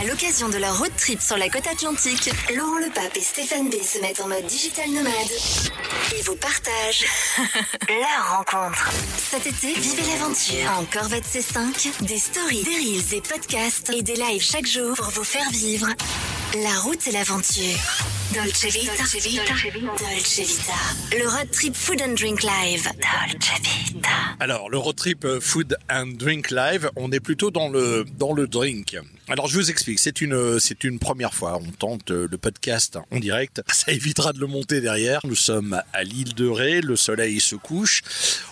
À l'occasion de leur road trip sur la côte atlantique, Laurent Le Pape et Stéphane B se mettent en mode digital nomade. Ils vous partagent leur rencontre. Cet été, vivez l'aventure en Corvette C5, des stories, des reels et podcasts et des lives chaque jour pour vous faire vivre la route et l'aventure. Dolce Vita. Dolce Vita. Dolce Vita. Le road trip Food and Drink Live. Dolce Vita. Alors, le road trip euh, Food and Drink Live, on est plutôt dans le, dans le drink. Alors, je vous explique, c'est une, c'est une première fois. On tente euh, le podcast en direct. Ça évitera de le monter derrière. Nous sommes à l'île de Ré, le soleil se couche.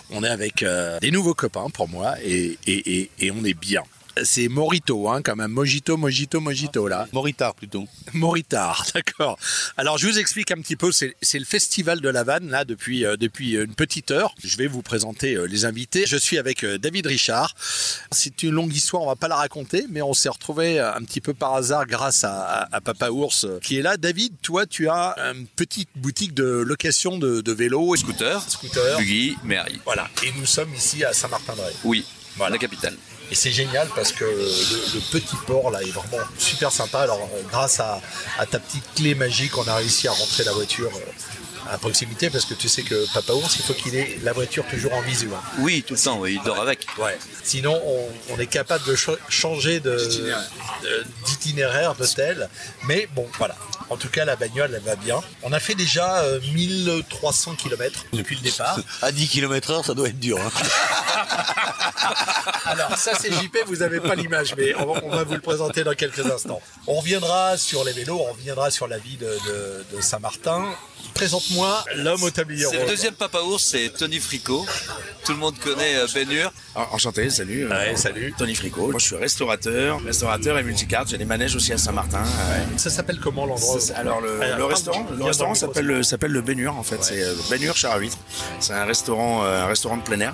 On est avec euh, des nouveaux copains pour moi et, et, et, et on est bien. C'est Morito, hein, quand même. Mojito, Mojito, Mojito, là. Moritard plutôt. Moritard, d'accord. Alors je vous explique un petit peu, c'est le festival de la vanne là depuis euh, depuis une petite heure. Je vais vous présenter euh, les invités. Je suis avec euh, David Richard. C'est une longue histoire, on va pas la raconter, mais on s'est retrouvé un petit peu par hasard grâce à, à- à Papa Ours euh, qui est là. David, toi tu as une petite boutique de location de, de vélos, Scooter, scooter. buggy, Mary. Voilà. Et nous sommes ici à Saint-Martin-de-Ré. Oui, Voilà. la capitale. Et c'est génial parce que le, le petit port là est vraiment super sympa. Alors euh, grâce à, à ta petite clé magique, on a réussi à rentrer la voiture euh, à proximité parce que tu sais que Papa Ours, il faut qu'il ait la voiture toujours en visu. hein. Oui, tout le temps, oui, il dort avec. Ouais. Sinon, on, on est capable de ch- changer d'itinéraire de, tel. Mais bon, voilà. En tout cas, la bagnole, elle va bien. On a fait déjà euh, 1300 km depuis le départ. À 10 km heure, ça doit être dur. hein. Alors ça c'est JP, vous n'avez pas l'image, mais on va, on va vous le présenter dans quelques instants. On reviendra sur les vélos, on reviendra sur la vie de, de- de Saint-Martin. Présente-moi l'homme au tablier C'est le rose. deuxième papa ours, c'est Tony Fricot. Tout le monde connaît euh, Ben Hur. Ah, Enchanté, salut. euh, Ouais, salut. Tony Fricot. Moi, je suis restaurateur, restaurateur et multicarte. J'ai des manèges aussi à Saint-Martin. euh, Ça s'appelle comment l'endroit Alors le, Alors, le restaurant, le restaurant s'appelle le- s'appelle le Bénur en fait. C'est euh, Bénur Char à huîtres. C'est un restaurant, un restaurant de plein air.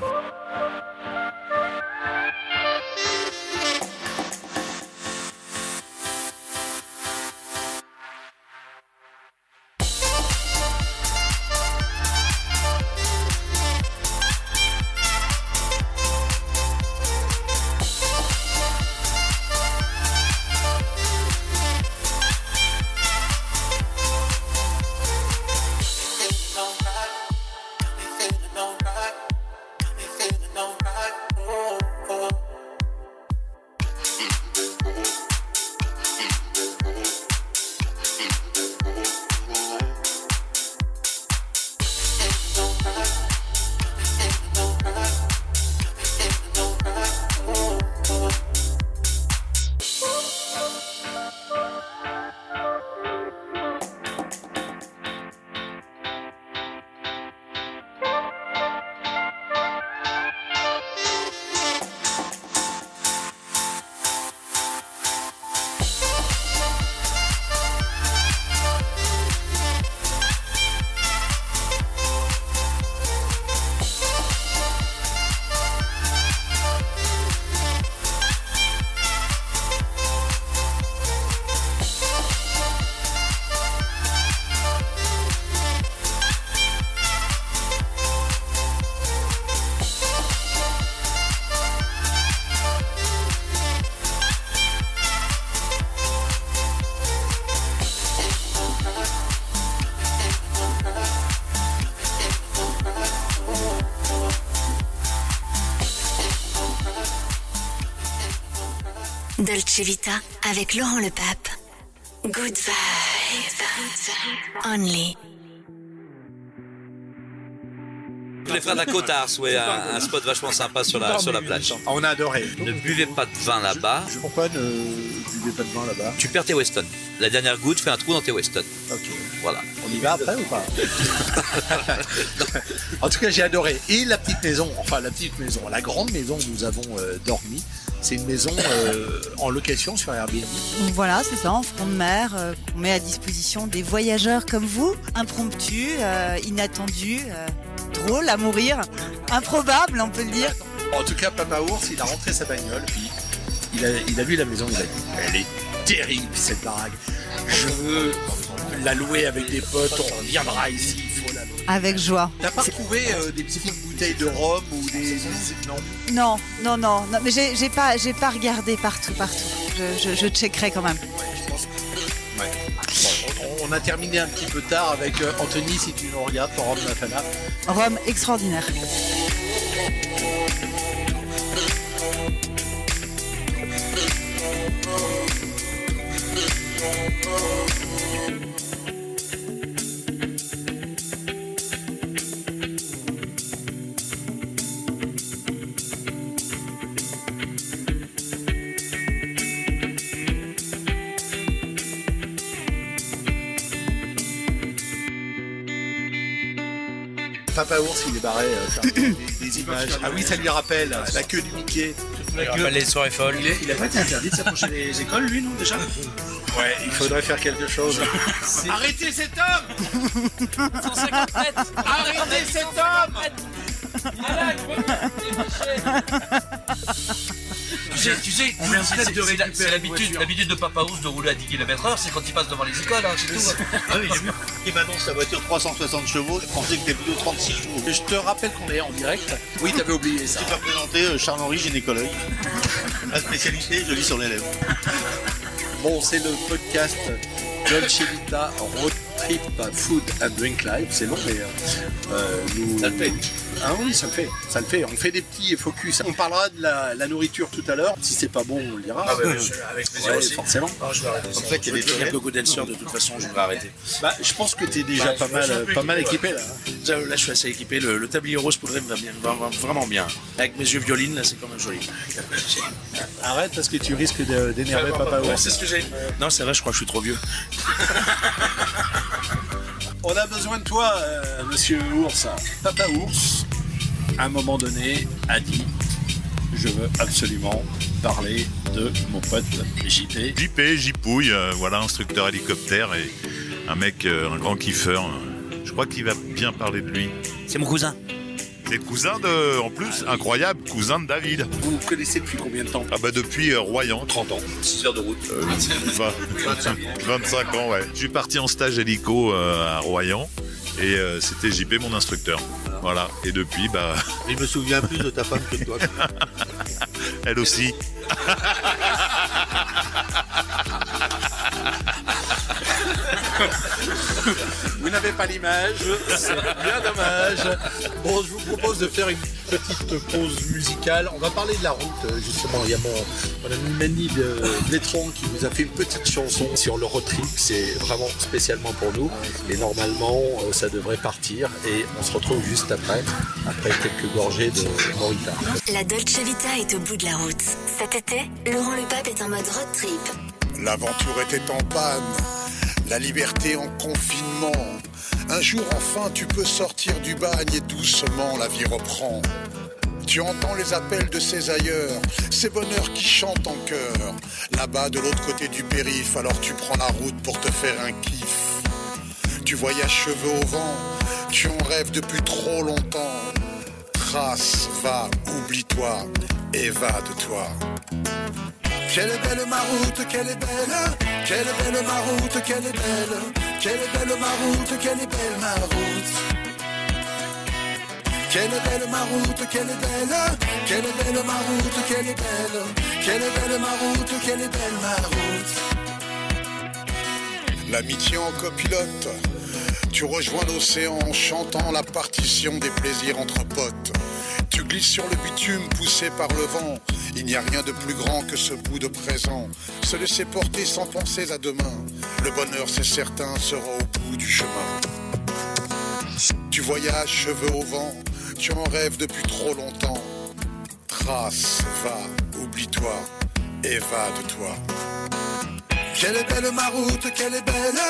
Dolce Vita avec Laurent Le Pape. Good vibes. Only. Les frères de la Côte-Ars, ouais, un, un spot vachement sympa sur la, sur la plage. On a adoré. Ne buvez pas de vin là-bas, Pourquoi ne buvez pas de vin là-bas tu perds tes Weston. La dernière goutte fait un trou dans tes Weston. Ok. Voilà. On y va après ou pas? En tout cas, j'ai adoré. Et la petite maison, enfin la petite maison, la grande maison où nous avons euh, dormi, c'est une maison euh, en location sur Airbnb. Donc voilà, c'est ça, en front de mer, euh, qu'on met à disposition des voyageurs comme vous, impromptus, euh, inattendus, euh, drôles à mourir, improbables, on peut le dire. En tout cas, Papa Ours, il a rentré sa bagnole, puis il a, il a vu la maison, il a dit, elle est terrible cette baraque. Je veux la louer avec des potes, on reviendra ici, il faut la louer. Avec joie. T'as pas trouvé euh, des petites bouteilles de rhum ou des... Non? Non, non, non, non mais j'ai j'ai pas, j'ai pas regardé partout, partout. Je, je, je checkerai quand même. Ouais. Bon, on, on a terminé un petit peu tard avec euh, Anthony, si tu nous regardes, ton rhum Nafana. Rome extraordinaire. Papa Ours, il est barré euh, des, des images. Ah oui, ça lui rappelle la queue du Mickey. les soirées folles. Il, est- il a pas été interdit de s'approcher des écoles, lui, non, déjà? Ouais, il faudrait faire quelque chose. Arrêtez cet homme Arrêtez cet homme Tu sais, tu sais, On vient c'est- c'est- de c'est la- récupérer c'est une l'habitude, l'habitude de Papa Ours de rouler à 10 km/h, c'est quand il passe devant les écoles, hein, c'est tout. Ah oui, j'ai vu. Il m'annonce sa voiture 360 chevaux. Je pensais que c'était plutôt 36 chevaux. Je te rappelle qu'on est en direct. Oui, t'avais oublié ça. Je vais présenter euh, Charles-Henri, gynécologue. La spécialité, je lis sur les lèvres. Bon, c'est le podcast Dolce Vita Road Trip Food and Drink Live. C'est long, mais euh, euh, nous... Ah oui, ça le fait. Ça le fait. On fait des petits focus. On parlera de la, la nourriture tout à l'heure. Si c'est pas bon, on le dira. Ah, je- avec plaisir Ouais, aussi. forcément. Non, je vais arrêter. Qu'il y a des Godenser, de toute façon, je vais arrêter. Bah, je pense que t'es déjà Bah, pas mal, pas mal équipé, équipé là. Déjà, Là, je suis assez équipé. Le, le tablier rose poudré me va bien, va, va vraiment bien. Avec mes yeux violines, là, c'est quand même joli. Arrête parce que tu risques d'énerver Papa Ouais, Ours. c'est ce que j'ai. Non, c'est vrai, je crois que je suis trop vieux. On a besoin de toi, euh, monsieur Ours. Papa Ours, à un moment donné, a dit Je veux absolument parler de mon pote JP. JP, Jipouille, euh, voilà, instructeur hélicoptère et un mec, euh, un grand kiffeur. euh, Je crois qu'il va bien parler de lui. C'est mon cousin. C'est le cousin de, en plus, incroyable, cousin de David. Vous vous connaissez depuis combien de temps? Ah bah depuis euh, Royan, 30 ans. 6 heures de route. Euh, 20 25 ans, ouais. Je suis parti en stage hélico euh, à Royan et euh, c'était JP mon instructeur. Voilà. Et depuis, bah, Il me souvient plus de ta femme que de toi. elle aussi. Vous n'avez pas l'image, c'est bien dommage. Bon, je vous propose de faire une petite pause musicale. On va parler de la route, euh, justement. Il y a mon, mon ami Manny de Blétron qui vous a fait une petite chanson sur le road trip. C'est vraiment spécialement pour nous. Et normalement, euh, ça devrait partir. Et on se retrouve juste après, après quelques gorgées de Morita. La Dolce Vita est au bout de la route. Cet été, Laurent Le Pape est en mode road trip. L'aventure était en panne, la liberté en confinement. Un jour enfin tu peux sortir du bagne et doucement la vie reprend. Tu entends les appels de ces ailleurs, ces bonheurs qui chantent en chœur. Là-bas de l'autre côté du périph', alors tu prends la route pour te faire un kiff. Tu voyages cheveux au vent, tu en rêves depuis trop longtemps. Trace, va, oublie-toi, évade-toi. Quelle belle ma quelle est belle, quelle est belle ma route, quelle est belle, quelle est belle ma route, quelle est belle ma route? Quelle est belle ma route, quelle est belle, quelle est belle ma route, quelle est belle, quelle est belle ma route, quelle est belle ma route? L'amitié en copilote, tu rejoins l'océan en chantant la partition des plaisirs entre potes. Tu glisses sur le bitume poussé par le vent. Il n'y a rien de plus grand que ce bout de présent. Se laisser porter sans penser à demain. Le bonheur, c'est certain, sera au bout du chemin. Tu voyages cheveux au vent. Tu en rêves depuis trop longtemps. Trace, va, oublie-toi, évade-toi. Quelle est belle ma route, quelle est belle,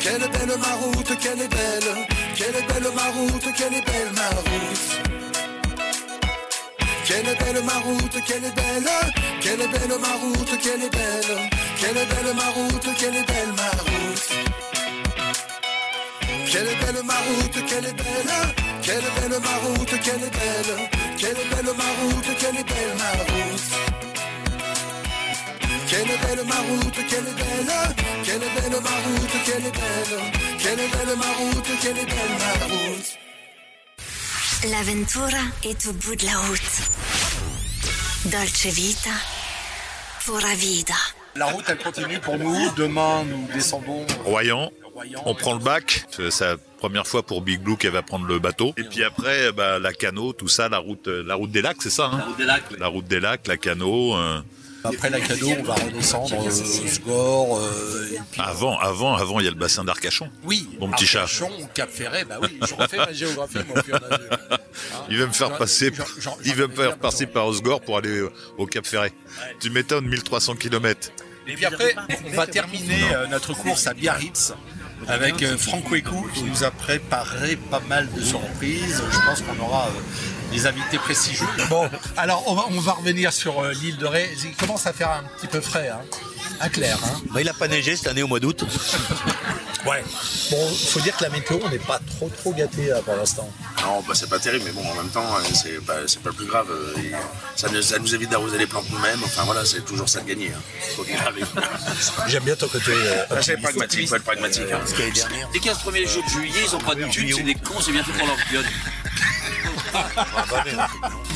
quelle est belle ma route, quelle est belle, quelle est belle ma route, quelle est belle ma route. Quelle est belle ma route, quelle est belle, quelle est belle ma route, quelle est belle, quelle est belle ma route, quelle est belle ma. Quelle est belle ma route, quelle est belle, quelle est belle ma route, quelle est belle, quelle est belle ma route, quelle est belle ma route. Quelle est belle ma route, quelle est belle, quelle belle ma route, quelle est belle, quelle est belle ma route, quelle est belle ma. L'aventura est au bout de la route. Dolce Vita, pura vida. La route, elle continue pour nous. Demain, nous descendons. Royan, on prend le bac. C'est la première fois pour Big Blue qu'elle va prendre le bateau. Et puis après, bah, la canot, tout ça, la route, la route des lacs, c'est ça hein? La route des lacs. La route des lacs, la canot. euh, Après la cadeau, on va redescendre euh, Sgore. euh, et puis- Avant, avant, avant, il y a le bassin d'Arcachon. Oui. Mon petit chat. Arcachon, Cap Ferret, bah oui, je refais ma géographie. Hein Il va me faire passer, il va me ai faire passer par Osgore pour aller au- Cap Ferret. Tu m'étonnes, 1300 km. Et puis après, on va terminer euh, notre course à Biarritz avec euh, Franck Wekou qui nous a préparé pas mal de surprises. Je pense qu'on aura euh, des invités prestigieux. Bon, alors on va, on va revenir sur euh, l'île de Ré. Il commence à faire un petit peu frais, hein. À clair, hein. Bah, il a pas neigé cette année au mois d'août. Ouais. Bon, faut dire que la météo, on n'est pas trop trop gâté là, pour l'instant. Non, bah, c'est pas terrible, mais bon, en même temps, euh, c'est pas, c'est pas le plus grave. euh, et Ça nous, ça nous évite d'arroser les plantes nous-mêmes. Enfin voilà, c'est toujours ça de gagner. Hein. Quoi qu'il arrive. J'aime bien ton côté. euh, Ah, c'est pragmatique, faut être pragmatique. hein. Les 15 premiers jours de juillet, ils ont pas de thunes, c'est des cons, c'est bien fait pour leur gueule.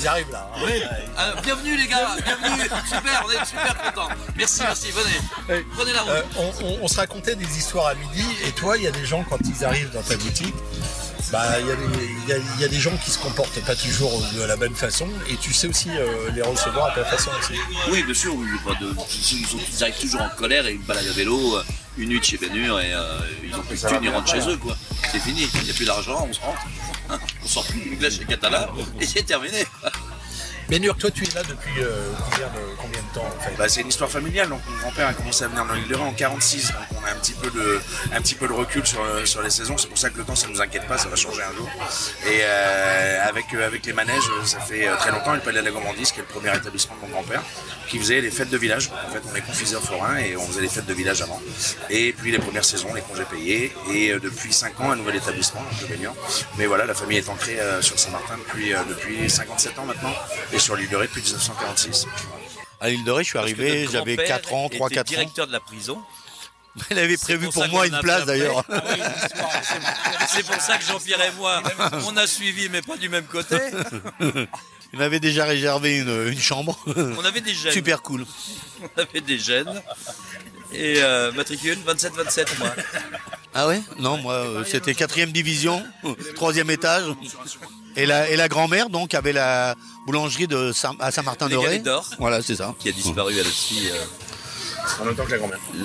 Ils arrivent là. hein. Ah, bienvenue les gars, bienvenue, super, on est super contents. Merci, merci, venez. Prenez la route. Euh, on, on- on se racontait des histoires à midi, et toi, il y a des gens, quand ils arrivent dans ta boutique, bah, il y, a des- il y a- il y a des gens qui se comportent pas toujours de la bonne façon, et tu sais aussi euh, les recevoir à ta façon aussi. Oui, bien sûr, oui, de... ils, sont- ils arrivent toujours en colère et ils baladent à vélo euh, une nuit chez Bénur et euh, ils ont plus de thunes, ils rentrent chez eux quoi. C'est fini, il n'y a plus d'argent, on se rentre. On sort plus du glace chez Catala et c'est terminé. Bénur, toi, tu es là depuis euh, combien, de, combien de temps en fait Bah, c'est une histoire familiale. Donc, mon grand-père a commencé à venir dans l'île de Ré en 46. Donc, on a un petit peu de, un petit peu de recul sur, euh, sur les saisons. C'est pour ça que le temps, ça nous inquiète pas. Ça va changer un jour. Et euh, avec, avec les manèges, ça fait très longtemps. Le Palais de la Gourmandise, qui est le premier établissement de mon grand-père, qui faisait les fêtes de village. En fait, on est confiseur forain et on faisait les fêtes de village avant. Et puis, les premières saisons, les congés payés. Et euh, depuis 5 ans, un nouvel établissement, de Baignan. Mais voilà, la famille est ancrée euh, sur Saint-Martin depuis, euh, depuis 57 ans maintenant. Et sur l'île de Ré depuis 1946. À l'île de Ré, je suis arrivé, j'avais grand-père 4 ans, était 3-4 ans. directeur de la prison. Il avait prévu pour moi une a place d'ailleurs. Ah oui, C'est pour ça que Jean-Pierre et moi, on a suivi, mais pas du même côté. Il m'avait déjà réservé une, une chambre. On avait des gènes. Super cool. On avait des gènes. Et euh, matricule 27-27, moi. Ah ouais? Non, moi, euh, c'était quatrième division, troisième étage. Et la, et la grand-mère, donc, avait la boulangerie de Saint- à Saint-Martin-de-Ré. D'Or. Voilà, c'est ça. Qui a disparu elle aussi euh, En même temps que la grand-mère. euh,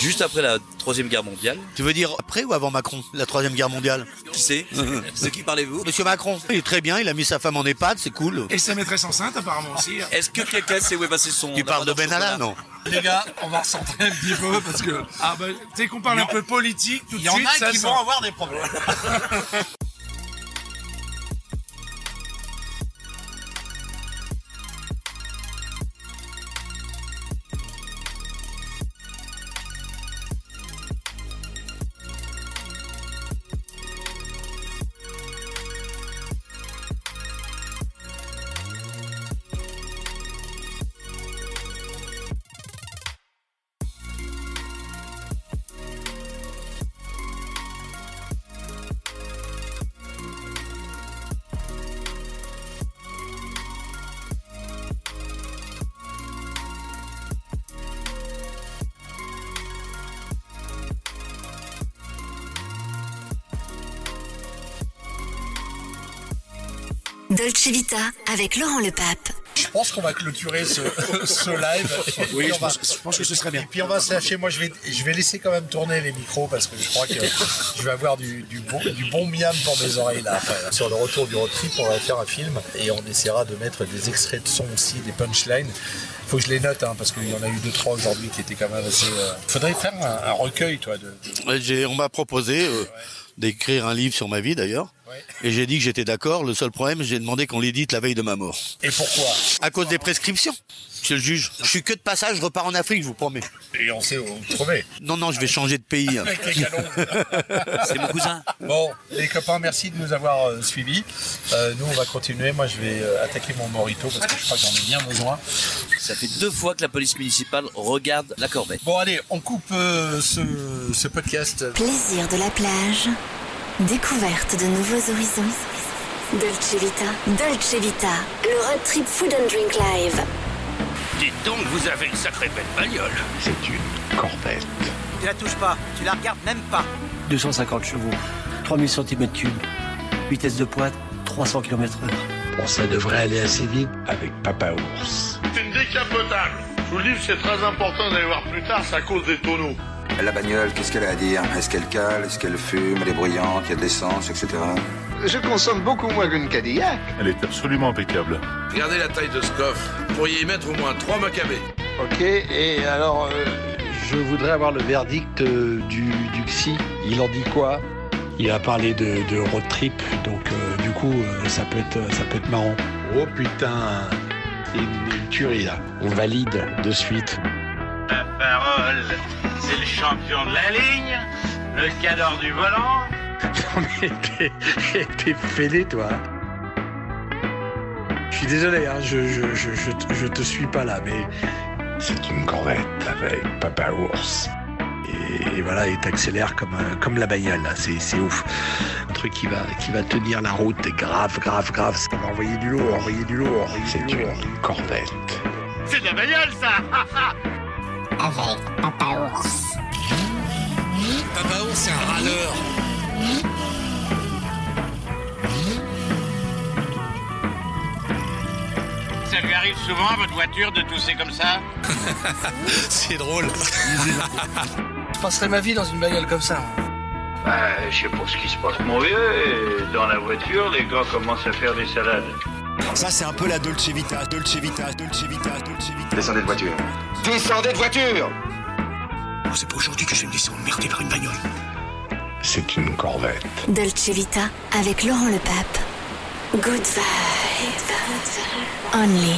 juste après la Troisième Guerre mondiale. Tu veux dire après ou avant Macron, la troisième guerre mondiale? Qui c'est De qui parlez-vous? Monsieur Macron, il est très bien, il a mis sa femme en EHPAD, c'est cool. Et sa maîtresse enceinte, apparemment aussi. Est-ce que quelqu'un sait où est passé son. Tu parles de labrador Ben Alla, chocolat non Les gars, on va recentrer un petit peu parce que Ah bah, dès qu'on parle un peu politique, tout de il y en suite, a ça qui sent. vont avoir des problèmes. Dolce Vita avec Laurent Le Pape. Je pense qu'on va clôturer ce, ce live. Et Oui, je va- pense, je pense que ce serait bien. Et puis on va se lâcher. Moi, je vais, je vais laisser quand même tourner les micros parce que je crois que je vais avoir du, du bon, du bon miam pour mes oreilles là. après. Sur le retour du road trip, on va faire un film et on essaiera de mettre des extraits de son aussi, des punchlines. Faut que je les note hein, parce qu'il y en a eu deux trois aujourd'hui qui étaient quand même assez. euh, Faudrait faire un, un recueil, toi. De, On m'a proposé euh, d'écrire un livre sur ma vie d'ailleurs. Et j'ai dit que j'étais d'accord. Le seul problème, j'ai demandé qu'on l'édite la veille de ma mort. Et pourquoi? À cause des prescriptions. Monsieur le juge, je suis que de passage, je repars en Afrique, je vous promets. Et on sait où vous trouver. Non, non, je vais changer de pays. hein. Avec les galons. C'est mon cousin. Bon, les copains, merci de nous avoir euh, suivis. Euh, nous, on va continuer. Moi, je vais euh, attaquer mon morito parce que je crois que j'en ai bien besoin. Ça fait deux fois que la police municipale regarde la corvette. Bon, allez, on coupe euh, ce, ce podcast. Plaisir de la plage. Découverte de nouveaux horizons. Dolce Vita. Dolce Vita. Le road trip food and drink live. Dites donc, vous avez une sacrée belle bagnole. C'est une corvette. Tu la touches pas, tu la regardes même pas. 250 chevaux, 3000 cm3, vitesse de pointe 300 km heure. Bon, ça devrait aller assez vite avec Papa Ours. C'est une décapotable. Je vous le dis, c'est très important d'aller voir plus tard, c'est à cause des tonneaux. La bagnole, qu'est-ce qu'elle a à dire? Est-ce qu'elle cale? Est-ce qu'elle fume? Elle est bruyante Il y a de l'essence, etc. Je consomme beaucoup moins qu'une Cadillac. Elle est absolument impeccable. Regardez la taille de ce coffre. Vous pourriez y mettre au moins trois macabées. Ok, et alors, euh, je voudrais avoir le verdict euh, du, du psy. Il en dit quoi? Il a parlé de, de road trip, donc euh, du coup, euh, ça, peut être, ça peut être marrant. Oh putain, c'est une, une tuerie là. On valide de suite. Parole, c'est le champion de la ligne, le cadre du volant. Non mais t'es fêlé toi. Je suis désolé, hein, je, je, je, je, te- je te suis pas là, mais C'est une corvette avec Papa Ours. et, et voilà, et t'accélères comme, comme la bagnole, là, c'est c'est ouf. Un truc qui va, qui va tenir la route, grave, grave, grave. On va envoyer du lourd, envoyer du lourd, envoyer C'est du lourd. une corvette. C'est de la bagnole, ça Avec Papa Ours. Papa Ours, c'est un râleur. Ça lui arrive souvent à votre voiture de tousser comme ça C'est drôle. Je passerai ma vie dans une bagnole comme ça. Bah, je sais pas ce qui se passe, mon vieux. Dans la voiture, les gars commencent à faire des salades. Ça, c'est un peu la Dolce Vita, Dolce Vita, Dolce Vita, Dolce Vita. Descendez de voiture. Descendez de voiture c'est pas aujourd'hui que je vais me laisser emmerder par une bagnole. C'est une corvette. Dolce Vita avec Laurent Le Pape. Good vibe. Only